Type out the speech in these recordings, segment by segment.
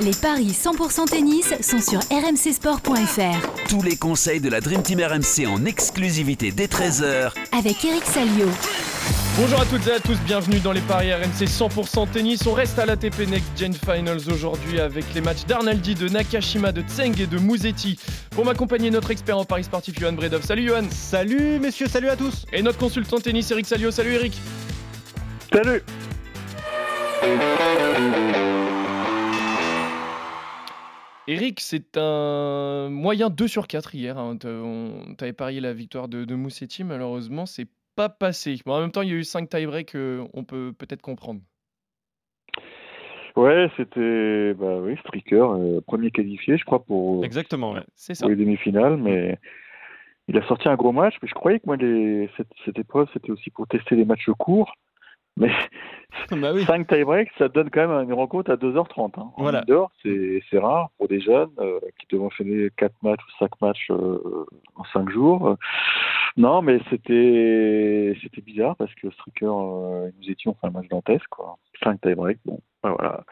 Les paris 100% tennis sont sur rmcsport.fr. Tous les conseils de la Dream Team RMC en exclusivité dès 13h Avec Eric Salio. Bonjour à toutes et à tous, bienvenue dans les paris RMC 100% tennis. On reste à l'ATP Next Gen Finals aujourd'hui avec les matchs d'Arnaldi, de Nakashima, de Tseng et de Mouzetti. Pour m'accompagner, notre expert en paris sportif, Johan Bredov. Salut Johan Salut messieurs, salut à tous Et notre consultant tennis, Eric Salio. Salut Eric Salut Eric, c'est un moyen 2 sur 4 hier. Hein. T'avais parié la victoire de, de Moussetti, malheureusement, c'est pas passé. Bon, en même temps, il y a eu 5 tie-breaks, euh, on peut peut-être comprendre. Ouais, c'était bah oui, Stricker, euh, premier qualifié, je crois, pour, Exactement, ouais. c'est ça. pour les demi-finales, mais il a sorti un gros match. Mais je croyais que moi, les, cette, cette épreuve, c'était aussi pour tester les matchs courts. Mais Bah oui. 5 tie-breaks, ça donne quand même une rencontre à 2h30. Hein. En Voilà. indoor, c'est rare pour des jeunes euh, qui doivent enchaîner 4 matchs ou 5 matchs euh, en 5 jours. Euh, Non, mais c'était c'était bizarre parce que Stricker euh, et ont fait un match dantesque. Quoi. 5 tie-breaks, bon, bah voilà.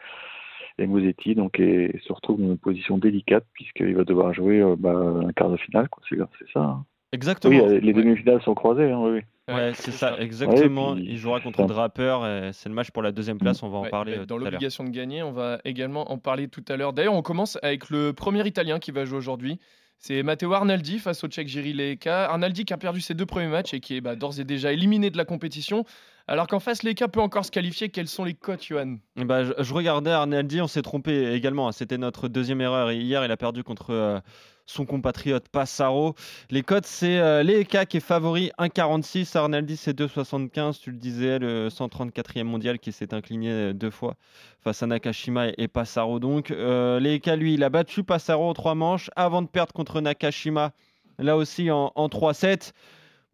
Et Musetti donc, est, se retrouve dans une position délicate puisqu'il va devoir jouer euh, bah, un quart de finale. quoi. C'est c'est ça. hein. Exactement. Oui, les Ouais. demi-finales sont croisées. Hein, oui. Ouais, c'est ça, exactement. Ouais, et puis- Il jouera contre Draper. C'est le match pour la deuxième place, on va en parler bah, euh, dans tout à l'heure. l'obligation de gagner, on va également en parler tout à l'heure. D'ailleurs, on commence avec le premier Italien qui va jouer aujourd'hui. C'est Matteo Arnaldi face au Tchèque Jiri Leka. Arnaldi qui a perdu ses deux premiers matchs et qui est bah, d'ores et déjà éliminé de la compétition. Alors qu'en face, Leka peut encore se qualifier. Quelles sont les cotes, Johan? Ben, je, je regardais Arnaldi, on s'est trompé également. C'était notre deuxième erreur. Et hier, il a perdu contre euh, son compatriote Passaro. Les cotes, c'est euh, qui est favori 1,46. Arnaldi, c'est 2,75. Tu le disais, le 134e mondial qui s'est incliné euh, deux fois face à Nakashima et, Passaro. Donc, euh, lui, il a battu Passaro en trois manches avant de perdre contre Nakashima. Là aussi en, en 3-7.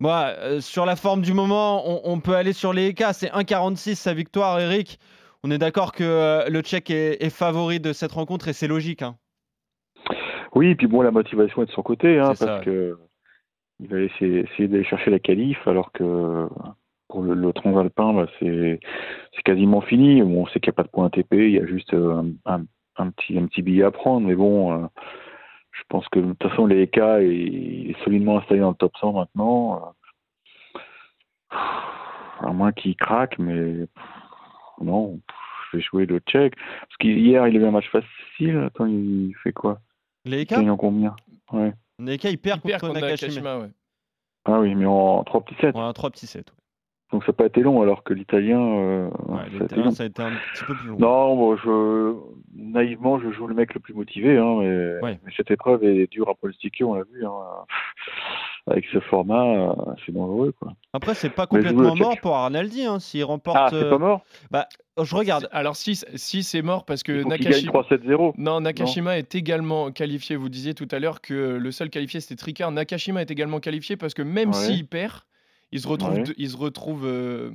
Moi, euh, sur la forme du moment, on, peut aller sur les EK. C'est 1,46 sa victoire, Eric. On est d'accord que euh, le Tchèque est, est favori de cette rencontre et c'est logique. hein. Oui, et puis bon, la motivation est de son côté, hein, parce ça. que il va essayer, essayer d'aller chercher la qualif, alors que pour le, le transalpin, bah, c'est quasiment fini. Bon, on sait qu'il n'y a pas de point ATP, il y a juste euh, un, un petit, un petit billet à prendre, mais bon, euh, je pense que de toute façon, les EK est, il est solidement installé dans le top 100 maintenant. euh. À moins qu'il craque, mais non, je vais jouer le tchèque. Parce qu'hier, il a eu un match facile. Attends, il fait quoi? Les EK Il gagne en combien? Ouais. Les EK, il perd Il perd contre contre Nakashima. Ouais. Ah oui, mais en 3 petits sets. Ouais, un 3 petits 7. Donc ça n'a pas été long, alors que l'italien. euh, Ouais, ça a les été Italiens, long. ça a été un petit peu plus long. Non, bon, je, naïvement, je joue le mec le plus motivé, hein, mais, Ouais. mais cette épreuve est dure à pronostiquer, on l'a vu. Hein. Avec ce format, euh, c'est dangereux, quoi. Après, c'est pas complètement mort pour Arnaldi. hein, S'il remporte. Ah, c'est euh, pas mort bah, je regarde. Alors, si, si c'est mort parce que Nakashima. 3-7-0. Non, Nakashima est également qualifié. Vous disiez tout à l'heure que le seul qualifié c'était Tricard. Nakashima est également qualifié parce que même Ouais. s'il perd, il se retrouve, Ouais. il se retrouve euh,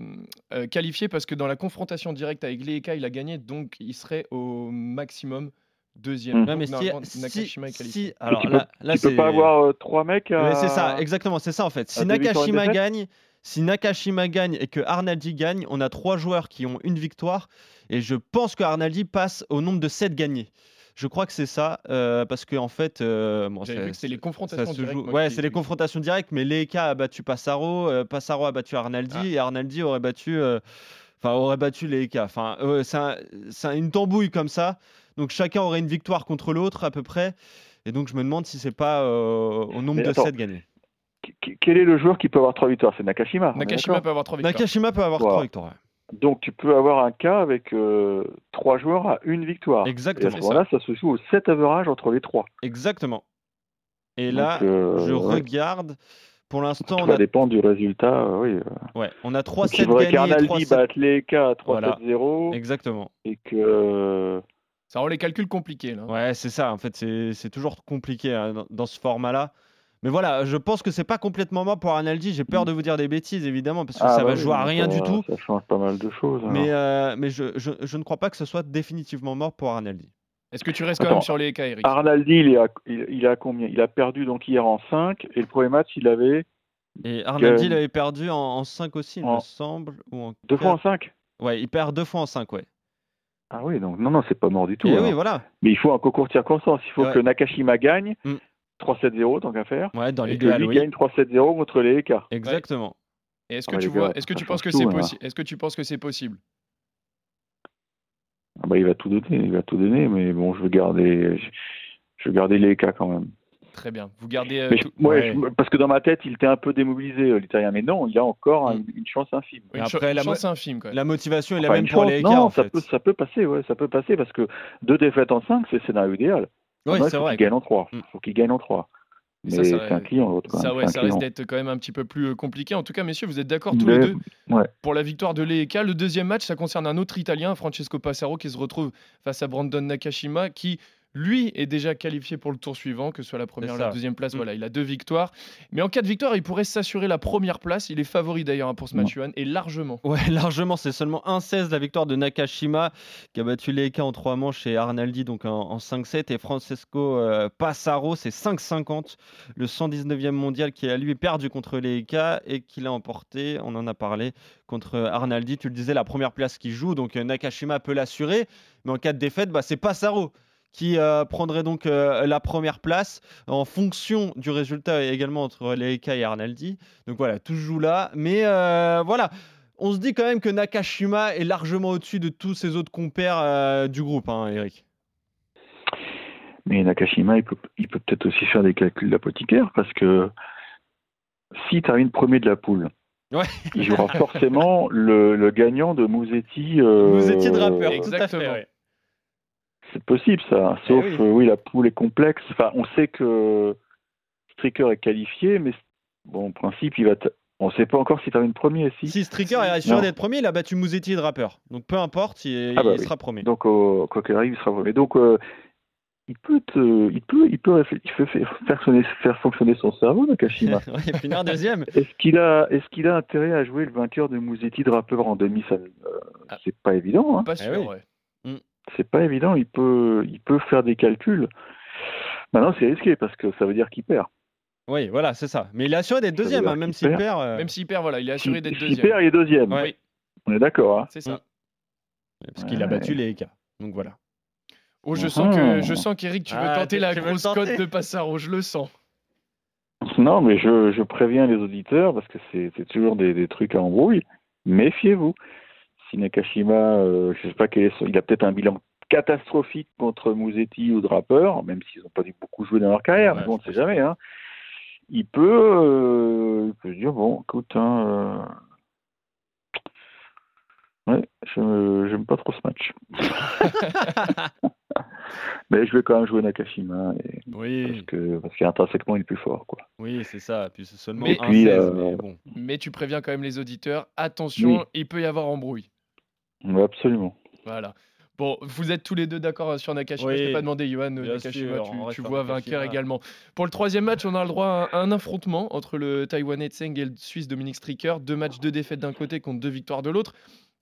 euh, qualifié parce que dans la confrontation directe avec Leeka, il a gagné, donc il serait au maximum deuxième. Ouais, Donc, mais si, normalement, si- Nakashima est qualifié. si- alors tu là, peux, là tu peux pas avoir euh, trois mecs à... C'est ça, exactement, c'est ça en fait. Si Nakashima gagne, si Nakashima gagne et que Arnaldi gagne, on a trois joueurs qui ont une victoire et je pense que Arnaldi passe au nombre de 7 gagnés. Je crois que c'est ça euh, parce que en fait, euh, bon, c'est les confrontations directes. Ouais, c'est les confrontations directes, mais Leeka a battu Passaro, euh, Passaro a battu Arnaldi Ah. et Arnaldi aurait battu, euh, enfin aurait battu Leeka. Enfin, euh, c'est un- une tambouille comme ça. Donc chacun aurait une victoire contre l'autre à peu près. Et donc je me demande si c'est pas euh, au nombre Mais de attends, 7 gagnés. Qu- Quel est le joueur qui peut avoir trois victoires? C'est Nakashima. Nakashima peut avoir trois victoires. Nakashima peut avoir Wow. trois victoires. ouais. Donc tu peux avoir un cas avec euh, trois joueurs à une victoire. Exactement. Et à ce moment-là, ça se joue au 7 average entre les trois. Exactement. Et Donc, là, euh, je ouais. regarde. Pour l'instant, on va a, dépendre du résultat. euh, oui. ouais, on a 3 Donc, il 7 faudrait gagnés et 3 qu'Arnaldi batte les cas à 3-7-0 Exactement. et que Ça rend les calculs compliqués. Là. Ouais, c'est ça. En fait, c'est c'est toujours compliqué hein, dans, dans ce format-là. Mais voilà, je pense que c'est pas complètement mort pour Arnaldi. J'ai peur de vous dire des bêtises, évidemment, parce que Ah, ça bah va oui, jouer à rien ça- du tout. Ça change pas mal de choses. Mais, euh, mais je, je, je ne crois pas que ce soit définitivement mort pour Arnaldi. Est-ce que tu restes quand Attends. même sur les cas, Eric? Arnaldi, il est à, il, à combien? Il a perdu donc hier en 5 et le premier match, il avait Et Arnaldi, Que- il avait perdu en, 5 aussi, il me En- semble. Ou en deux fois en quatre. 5. Ouais, il perd deux fois en 5, ouais. Ah oui, donc non, non, c'est pas mort du tout. Oui, voilà. Mais il faut un concours de circonstances. Il faut Ouais. que Nakashima gagne Mm. 3-7-0 tant qu'à faire. Ouais, dans Et que lui oui. gagne 3-7-0 contre les EK. Exactement. Et est-ce Ah que bah, tu vois, est-ce que tu penses que c'est hein. possible Est-ce que tu penses que c'est possible? Ah bah, il va tout donner, il va tout donner, mais bon, je veux garder, je, je veux garder les EK quand même. Très bien. Vous gardez. euh, Mais je- tout- ouais, ouais. je- parce que dans ma tête, il était un peu démobilisé, euh, l'Italien. Mais non, il y a encore un- une chance infime. après, une la chance infime. La motivation est la même pour chance, les non, écarts, en ça fait. peut, ça peut passer, ouais, ça peut passer parce que deux défaites en 5, c'est le scénario idéal. Oui, il c'est faut vrai. qu'il gagne en 3. Mm. Il faut qu'il gagne en 3. Mais Ça, ça- un client, l'autre. Ça, même, ouais, ça un risque d'être quand même un petit peu plus euh, compliqué. En tout cas, messieurs, vous êtes d'accord tous Mais- les deux ouais. pour la victoire de l'EK. Le deuxième match, ça concerne un autre Italien, Francesco Passaro, qui se retrouve face à Brandon Nakashima, qui lui est déjà qualifié pour le tour suivant, que ce soit la première ou la deuxième place. Mm. Voilà, il a deux victoires. Mais en cas de victoire, il pourrait s'assurer la première place. Il est favori d'ailleurs hein, pour ce match, Johan, et largement. Ouais, largement, c'est seulement 1-16 la victoire de Nakashima qui a battu les en trois manches et Arnaldi donc en, en 5-7 et Francesco euh, Passaro c'est 5-50 le 119e mondial qui a lui perdu contre les et qui l'a emporté, on en a parlé contre Arnaldi, tu le disais la première place qui joue donc euh, Nakashima peut l'assurer mais en cas de défaite bah, c'est Passaro qui euh, prendrait donc euh, la première place en fonction du résultat également entre les et Arnaldi. Donc voilà, tout se joue là. Mais euh, voilà, on se dit quand même que Nakashima est largement au-dessus de tous ses autres compères euh, du groupe, hein, Eric. Mais Nakashima, il peut, il peut peut-être aussi faire des calculs d'apothicaire parce que si termine premier de la poule, Ouais. il jouera forcément le, le gagnant de Mouzetti. euh, étiez de rappeur, tout à exactement. fait. ouais. C'est possible ça, sauf oui. euh, oui. la poule est complexe. Enfin, on sait que Stricker est qualifié, mais bon, en principe, il va. On ne sait pas encore s'il termine premier. Si. Si Stricker est Non. d'être premier, il a battu Mouzetti de rappeur. Donc peu importe, il, Ah bah il oui. sera premier. Donc, euh, quoi qu'il arrive, il sera premier. Donc, euh, il peut, te- il peut, il peut, réfl- il peut faire, faire, sonner- faire fonctionner son cerveau, Nakashima. Ouais, il finira deuxième. Est-ce qu'il a, est-ce qu'il a intérêt à jouer le vainqueur de Mouzetti de rappeur en demi Ça, euh, Ah. c'est pas évident. Hein. Pas sûr, Eh oui. ouais. C'est pas évident. Il peut, il peut faire des calculs. Maintenant, c'est risqué parce que ça veut dire qu'il perd. Oui, voilà, c'est ça. Mais il est assuré d'être Ça veut deuxième, dire hein, même s'il perd. perd. euh, Même s'il perd, voilà, il est assuré S'il d'être s'il deuxième. perd, il est deuxième. Ouais. Oui, On est d'accord. Hein c'est ça. Parce qu'il a Ouais. battu les EK. Donc voilà. Oh, je sens que je sens qu'Eric, tu veux Ah, tenter la grosse cote de Passaro, je le sens. Non, mais je, je préviens les auditeurs parce que c'est c'est toujours des, des trucs à embrouille. Méfiez-vous. Si Nakashima, euh, je sais pas quel est son, il a peut-être un bilan catastrophique contre Mouzetti ou Draper, même s'ils n'ont pas dû beaucoup jouer dans leur carrière, Ouais, mais bon, on ne je sait jamais. Hein. Il peut, euh, il peut se dire bon, écoute, hein, euh, ouais, je j'aime pas trop ce match. mais je vais quand même jouer Nakashima et- parce Oui, que parce qu'intrinsèquement il est plus fort, quoi. oui, c'est ça. Puis c'est seulement Mais- 1-16, Puis, euh, mais bon. Mais tu préviens quand même les auditeurs, attention, Oui. il peut y avoir embrouille. Ouais, absolument. Voilà. Bon, vous êtes tous les deux d'accord sur Nakashima. Oui. Je t'ai pas demandé, Johan. Bien Nakashima, sûr, tu, vois vainqueur également. Pour le troisième match, on a le droit à un, affrontement entre le Taïwanais Tseng et le Suisse Dominique Stricker. Deux matchs, deux défaites d'un côté contre deux victoires de l'autre.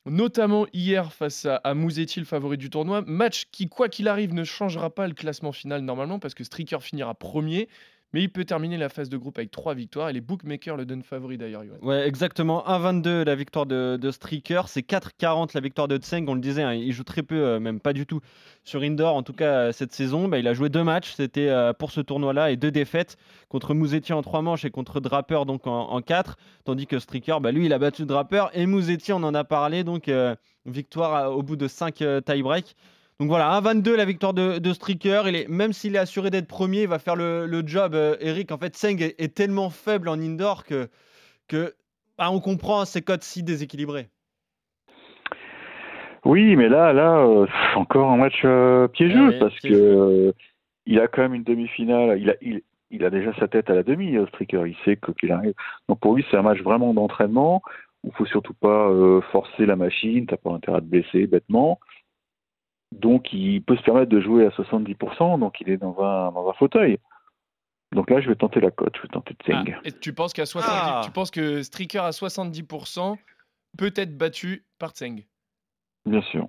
Notamment hier face à, à Mouzetti, le favori du tournoi. Match qui, quoi qu'il arrive, ne changera pas le classement final normalement parce que Stricker finira premier. Mais il peut terminer la phase de groupe avec trois victoires et les bookmakers le donnent favori d'ailleurs. Ouais, exactement. 1,22 la victoire de, de Stricker. C'est 4,40 la victoire de Tseng. On le disait, hein, il joue très peu, euh, même pas du tout, sur Indoor. En tout cas, euh, cette saison, bah, il a joué deux matchs. C'était euh, pour ce tournoi-là et deux défaites contre Mouzetti en trois manches et contre Draper donc en, quatre. Tandis que Stricker, bah, lui, il a battu Draper et Mouzetti, on en a parlé. Donc, victoire au bout de 5 tie-break. Donc voilà, 1,22 la victoire de, de Stricker. Il est, même s'il est assuré d'être premier, il va faire le, le job. euh, Eric, en fait, Tseng est, est tellement faible en indoor que, que bah, on comprend ces codes si déséquilibrés. Oui, mais là, là, euh, c'est encore un match euh, piégeux Ah parce que il a quand même une demi-finale. Il a, il, il a déjà sa tête à la demi, Stricker. Il sait qu'il arrive. Donc pour lui, c'est un match vraiment d'entraînement où il faut surtout pas forcer la machine. T'as pas intérêt à te blesser bêtement. Donc il peut se permettre de jouer à 70%. Donc il est dans un dans un fauteuil. Donc là, je vais tenter la cote. Je vais tenter Tseng. Ah, et tu penses qu'à 70, Ah. tu penses que Stricker à 70% peut être battu par Tseng? Bien sûr.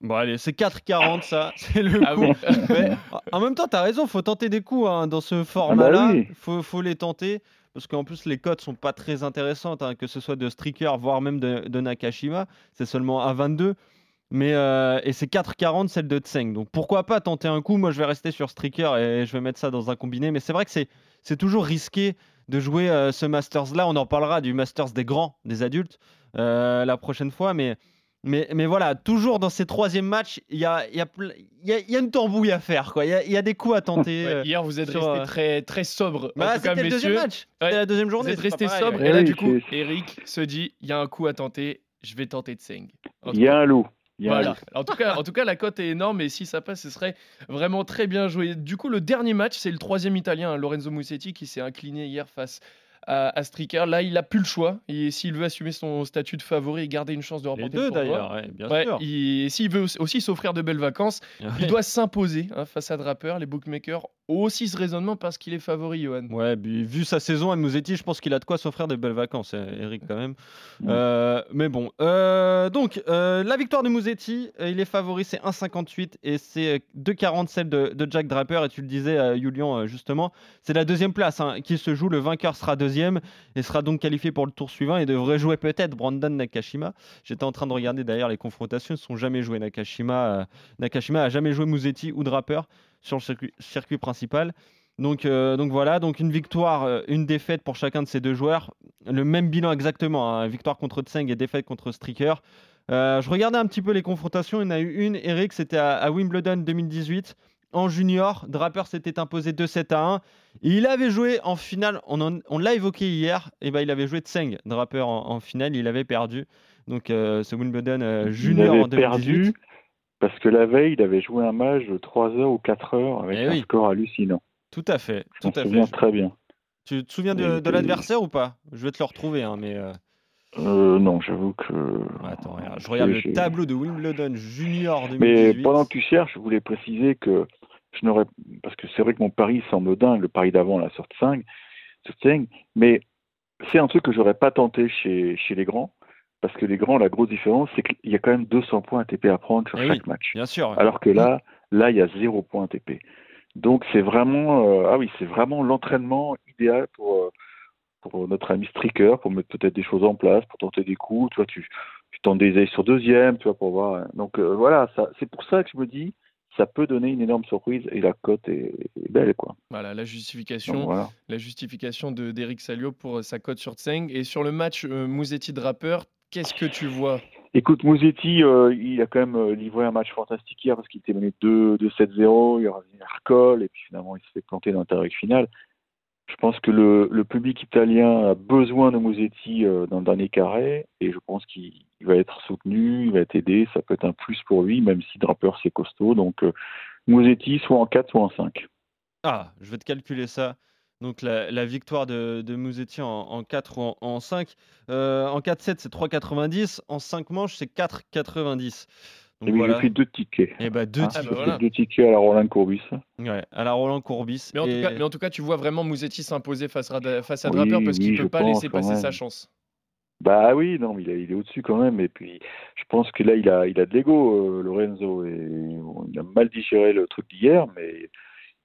Bon, allez, c'est 4,40 ça. C'est le Ah coup. oui. Mais, en même temps, tu as raison, faut tenter des coups hein, dans ce format-là. bah oui. faut, faut les tenter. Parce qu'en plus, les cotes sont pas très intéressantes, hein, que ce soit de Stricker, voire même de, de Nakashima. C'est seulement à 22. Mais euh, et c'est 4,40 celle de Tseng. Donc pourquoi pas tenter un coup? Moi je vais rester sur Striker et je vais mettre ça dans un combiné. Mais c'est vrai que c'est, c'est toujours risqué de jouer euh, ce Masters là. On en parlera du Masters des grands, des adultes, euh, la prochaine fois. Mais, mais, mais voilà, toujours dans ces troisième matchs, il y a, il y, a, y, a, y a une tambouille à faire. quoi. Il y a, il y a des coups à tenter. Ouais, hier, vous êtes sur, resté très, très sobre. Bah, c'était le deuxième match. Ouais. C'était la deuxième Vous journée. êtes c'est resté sobre. ouais. Et là, Oui, du coup, Eric se dit il y a un coup à tenter, je vais tenter Tseng. Il y a un loup. Voilà. En tout, cas, en tout cas, la cote est énorme et si ça passe, ce serait vraiment très bien joué. Du coup, le dernier match, c'est le troisième italien, hein, Lorenzo Musetti, qui s'est incliné hier face à, à Stricker. Là, il n'a plus le choix. Et s'il veut assumer son statut de favori et garder une chance de Les remporter deux le d'ailleurs, ouais, bien Ouais, sûr. il- s'il veut aussi s'offrir de belles vacances, il doit s'imposer hein, face à Draper. Les bookmakers ont aussi ce raisonnement parce qu'il est favori, Johan. Ouais, vu sa saison à Mouzetti, je pense qu'il a de quoi s'offrir des belles vacances, euh, Eric, quand même. Euh, mais bon, euh, donc euh, la victoire de Mouzetti, il est favori, c'est 1,58 et c'est euh, 2,40 celle de, de Jack Draper. Et tu le disais, Julian, justement, c'est la deuxième place hein, qui se joue. Le vainqueur sera deuxième et sera donc qualifié pour le tour suivant et devrait jouer peut-être Brandon Nakashima. J'étais en train de regarder d'ailleurs les confrontations, ils ne sont jamais joués. Nakashima, euh, Nakashima a jamais joué Mouzetti ou Draper sur le circuit, principal. Donc, euh, donc voilà, donc une victoire, euh, une défaite pour chacun de ces deux joueurs. Le même bilan exactement, hein, victoire contre Tseng et défaite contre Stricker. Je regardais un petit peu les confrontations, il y en a eu une, Eric, c'était à Wimbledon 2018. En junior, Draper s'était imposé 2-7 à 1. Et il avait joué en finale, on, en- on l'a évoqué hier, et ben il avait joué Tseng, Draper en, en finale, il avait perdu. Donc euh, ce Wimbledon euh, Il junior avait en 2018. perdu parce que la veille, il avait joué un match de 3 heures ou 4 heures avec Eh un oui. score hallucinant. Tout à fait, Je tout à souviens fait. très bien. Tu te souviens Il de, l'adversaire ou pas? Je vais te le retrouver, hein, mais... euh, Euh, non, j'avoue que. Attends, regarde, je regarde le tableau de Wimbledon junior Mais 2018. pendant que tu cherches, je voulais préciser que je n'aurais. Parce que c'est vrai que mon pari semble dingue, le pari d'avant, la sorte 5, sur Tseng, mais c'est un truc que j'aurais pas tenté chez, chez les grands. Parce que les grands, la grosse différence, c'est qu'il y a quand même 200 points ATP à prendre sur Eh chaque oui. match. Bien sûr. Alors que là, là, il y a zéro point ATP. Donc c'est vraiment, euh, ah oui, c'est vraiment l'entraînement idéal pour euh, pour notre ami Stricker, pour mettre peut-être des choses en place, pour tenter des coups. Tu vois, tu, tu tentes des essais sur deuxième, tu vois, pour voir. Donc euh, voilà, ça, c'est pour ça que je me dis, ça peut donner une énorme surprise et la cote est, est belle, quoi. Voilà, la Donc, justification, voilà. la justification de d'Eric Salio pour euh, sa cote sur Tseng. Et sur le match euh, Musetti-Draper, qu'est-ce que tu vois? Écoute, Mouzetti, euh, il a quand même livré un match fantastique hier parce qu'il était mené 2 2-7-0, il a revenu à recol et puis finalement il se fait planter dans l'intervalle final. Je pense que le, public italien a besoin de Mouzetti euh, dans le dernier carré et je pense qu'il il va être soutenu, il va être aidé, ça peut être un plus pour lui, même si Draper c'est costaud. Donc euh, Mouzetti soit en 4, soit en 5. Ah, je vais te calculer ça. Donc la, victoire de, de Musetti en, en 4 ou en, en 5. Euh, en 4-7, c'est 3,90. En 5 manches, c'est 4,90. Donc Et lui, voilà. j'ai pris deux tickets. Et bah deux Hein, Ah, j'ai bah voilà. Deux tickets à la Roland Courbis. Ouais, à la Roland Courbis. mais en, Et- tout cas, mais en tout cas, tu vois vraiment Musetti s'imposer face à, face à Oui, Draper parce qu'il oui, ne peut pas pense, laisser passer sa même. chance. Bah oui, non, mais il, a- il est au-dessus quand même. Et puis, je pense que là, il a, il a de l'ego, euh, Lorenzo. Et il a mal digéré le truc d'hier, mais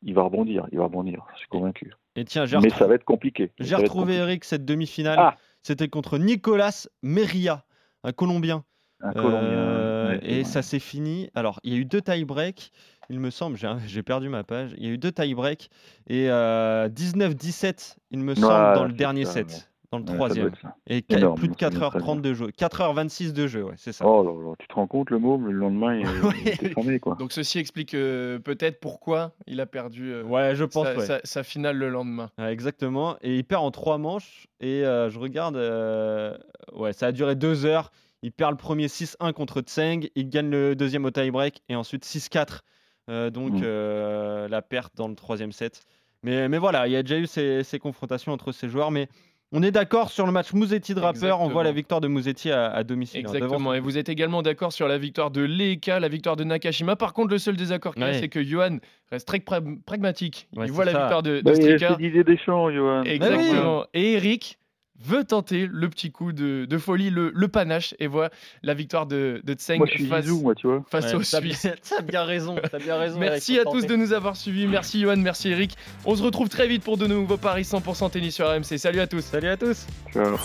il va rebondir. Il va rebondir, je suis convaincu. Et tiens, j'ai Mais retrou- ça va être compliqué. j'ai retrouvé compliqué. Eric cette demi-finale. Ah C'était contre Nicolas Meria, un Colombien. Un Colombien. Euh, ouais, et ça s'est fini. Alors, il y a eu deux tie-break, il me semble. J'ai perdu ma page. Il y a eu deux tie-break. Et euh, 19-17, il me semble, dans le dernier ça, set. ouais. Dans le Ouais, troisième. Et Énorme, plus de je me souviens 4h30 de jeu. 4h26 de jeu, ouais, c'est ça. Oh là là, tu te rends compte le mot Le lendemain, il, il était formé, quoi. Donc ceci explique euh, peut-être pourquoi il a perdu euh, Ouais, je pense, sa, ouais. sa- sa finale le lendemain. Ouais, exactement. Et il perd en trois manches. Et euh, je regarde, euh, ouais, ça a duré deux heures. Il perd le premier 6-1 contre Tseng. Il gagne le deuxième au tie-break. Et ensuite 6-4. Euh, donc Mm. euh, la perte dans le troisième set. Mais, mais voilà, il y a déjà eu ces, ces confrontations entre ces joueurs. Mais on est d'accord sur le match Mouzetti-Draper. On voit la victoire de Mouzetti à, à domicile. hein, Exactement. Et vous êtes également d'accord sur la victoire de Leeka, la victoire de Nakashima. Par contre, le seul désaccord qu'il y a, Ouais. c'est que Johan reste très pra- pragmatique. Ouais, il voit la ça. victoire de, de Bah, il Stricker. a d'idées des champs, Johan. Exactement. Et Eric veut tenter le petit coup de, de folie, le, le panache, et voit la victoire de, de Tseng Moi, je suis face, Zizou, moi, tu vois. face Ouais, aux t'as bien- Suisses. T'as bien raison. T'as bien raison. Merci à tous de nous avoir suivis. Merci Johan, merci Eric. On se retrouve très vite pour de nouveaux paris 100% tennis sur RMC. Salut à tous. Salut à tous. Ciao.